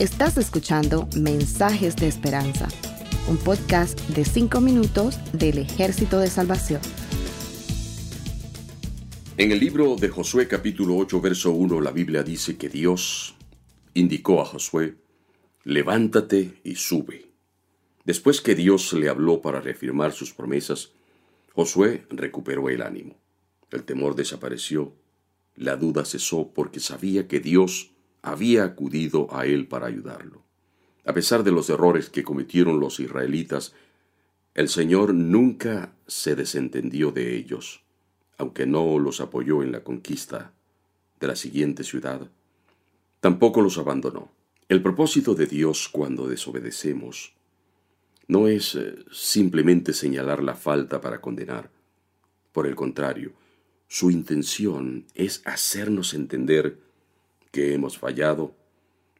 Estás escuchando Mensajes de Esperanza, un podcast de 5 minutos del Ejército de Salvación. En el libro de Josué capítulo 8 verso 1 la Biblia dice que Dios indicó a Josué, levántate y sube. Después que Dios le habló para reafirmar sus promesas, Josué recuperó el ánimo. El temor desapareció, la duda cesó porque sabía que Dios había acudido a él para ayudarlo. A pesar de los errores que cometieron los israelitas, el Señor nunca se desentendió de ellos, aunque no los apoyó en la conquista de la siguiente ciudad. Tampoco los abandonó. El propósito de Dios cuando desobedecemos no es eh, simplemente señalar la falta para condenar. Por el contrario, su intención es hacernos entender que hemos fallado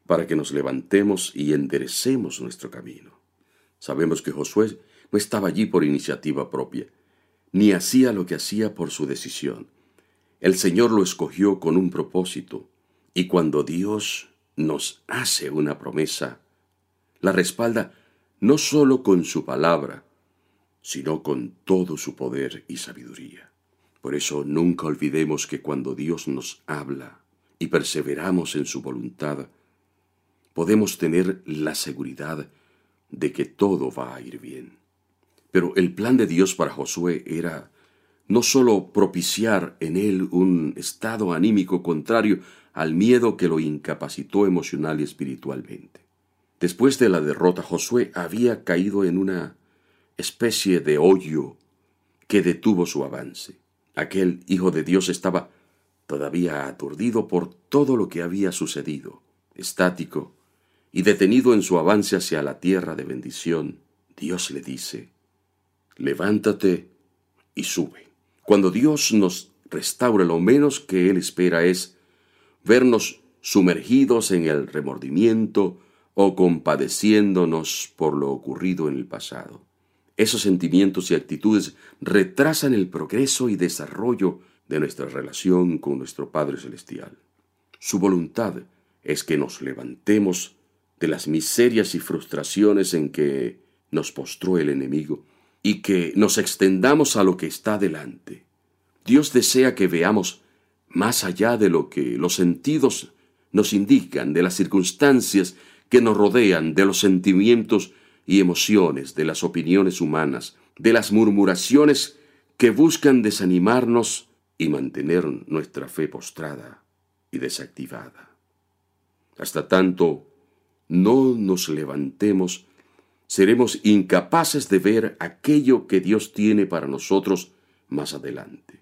para que nos levantemos y enderecemos nuestro camino. Sabemos que Josué no estaba allí por iniciativa propia, ni hacía lo que hacía por su decisión. El Señor lo escogió con un propósito, y cuando Dios nos hace una promesa, la respalda no sólo con su palabra, sino con todo su poder y sabiduría. Por eso nunca olvidemos que cuando Dios nos habla, y perseveramos en su voluntad, podemos tener la seguridad de que todo va a ir bien. Pero el plan de Dios para Josué era no sólo propiciar en él un estado anímico contrario al miedo que lo incapacitó emocional y espiritualmente. Después de la derrota, Josué había caído en una especie de hoyo que detuvo su avance. Aquel Hijo de Dios estaba todavía aturdido por todo lo que había sucedido, estático y detenido en su avance hacia la tierra de bendición, Dios le dice, levántate y sube. Cuando Dios nos restaura, lo menos que Él espera es vernos sumergidos en el remordimiento o compadeciéndonos por lo ocurrido en el pasado. Esos sentimientos y actitudes retrasan el progreso y desarrollo de nuestra relación con nuestro Padre Celestial. Su voluntad es que nos levantemos de las miserias y frustraciones en que nos postró el enemigo y que nos extendamos a lo que está delante. Dios desea que veamos más allá de lo que los sentidos nos indican, de las circunstancias que nos rodean, de los sentimientos y emociones, de las opiniones humanas, de las murmuraciones que buscan desanimarnos y mantener nuestra fe postrada y desactivada. Hasta tanto no nos levantemos, seremos incapaces de ver aquello que Dios tiene para nosotros más adelante.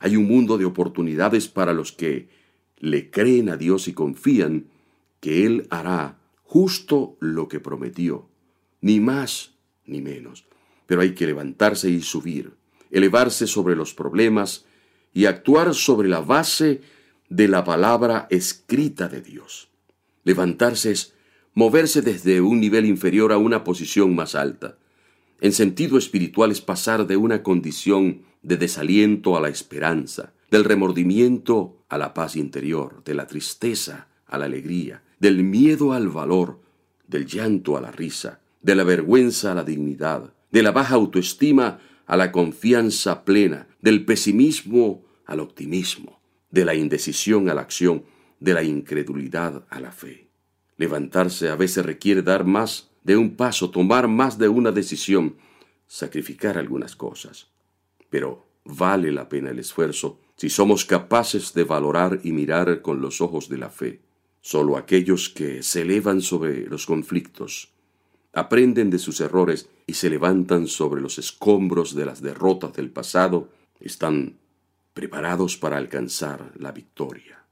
Hay un mundo de oportunidades para los que le creen a Dios y confían que Él hará justo lo que prometió, ni más ni menos. Pero hay que levantarse y subir, elevarse sobre los problemas y actuar sobre la base de la palabra escrita de Dios. Levantarse es moverse desde un nivel inferior a una posición más alta. En sentido espiritual es pasar de una condición de desaliento a la esperanza, del remordimiento a la paz interior, de la tristeza a la alegría, del miedo al valor, del llanto a la risa, de la vergüenza a la dignidad, de la baja autoestima a la confianza plena, del pesimismo al optimismo, de la indecisión a la acción, de la incredulidad a la fe. Levantarse a veces requiere dar más de un paso, tomar más de una decisión, sacrificar algunas cosas. Pero vale la pena el esfuerzo si somos capaces de valorar y mirar con los ojos de la fe. Solo aquellos que se elevan sobre los conflictos, aprenden de sus errores y se levantan sobre los escombros de las derrotas del pasado, están preparados para alcanzar la victoria.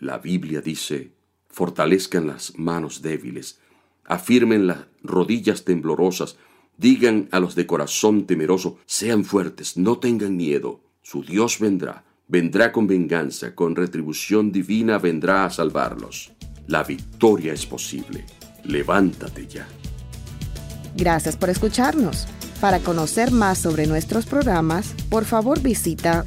La Biblia dice, fortalezcan las manos débiles, afirmen las rodillas temblorosas, digan a los de corazón temeroso, sean fuertes, no tengan miedo, su Dios vendrá, vendrá con venganza, con retribución divina vendrá a salvarlos. La victoria es posible. Levántate ya. Gracias por escucharnos. Para conocer más sobre nuestros programas, por favor visita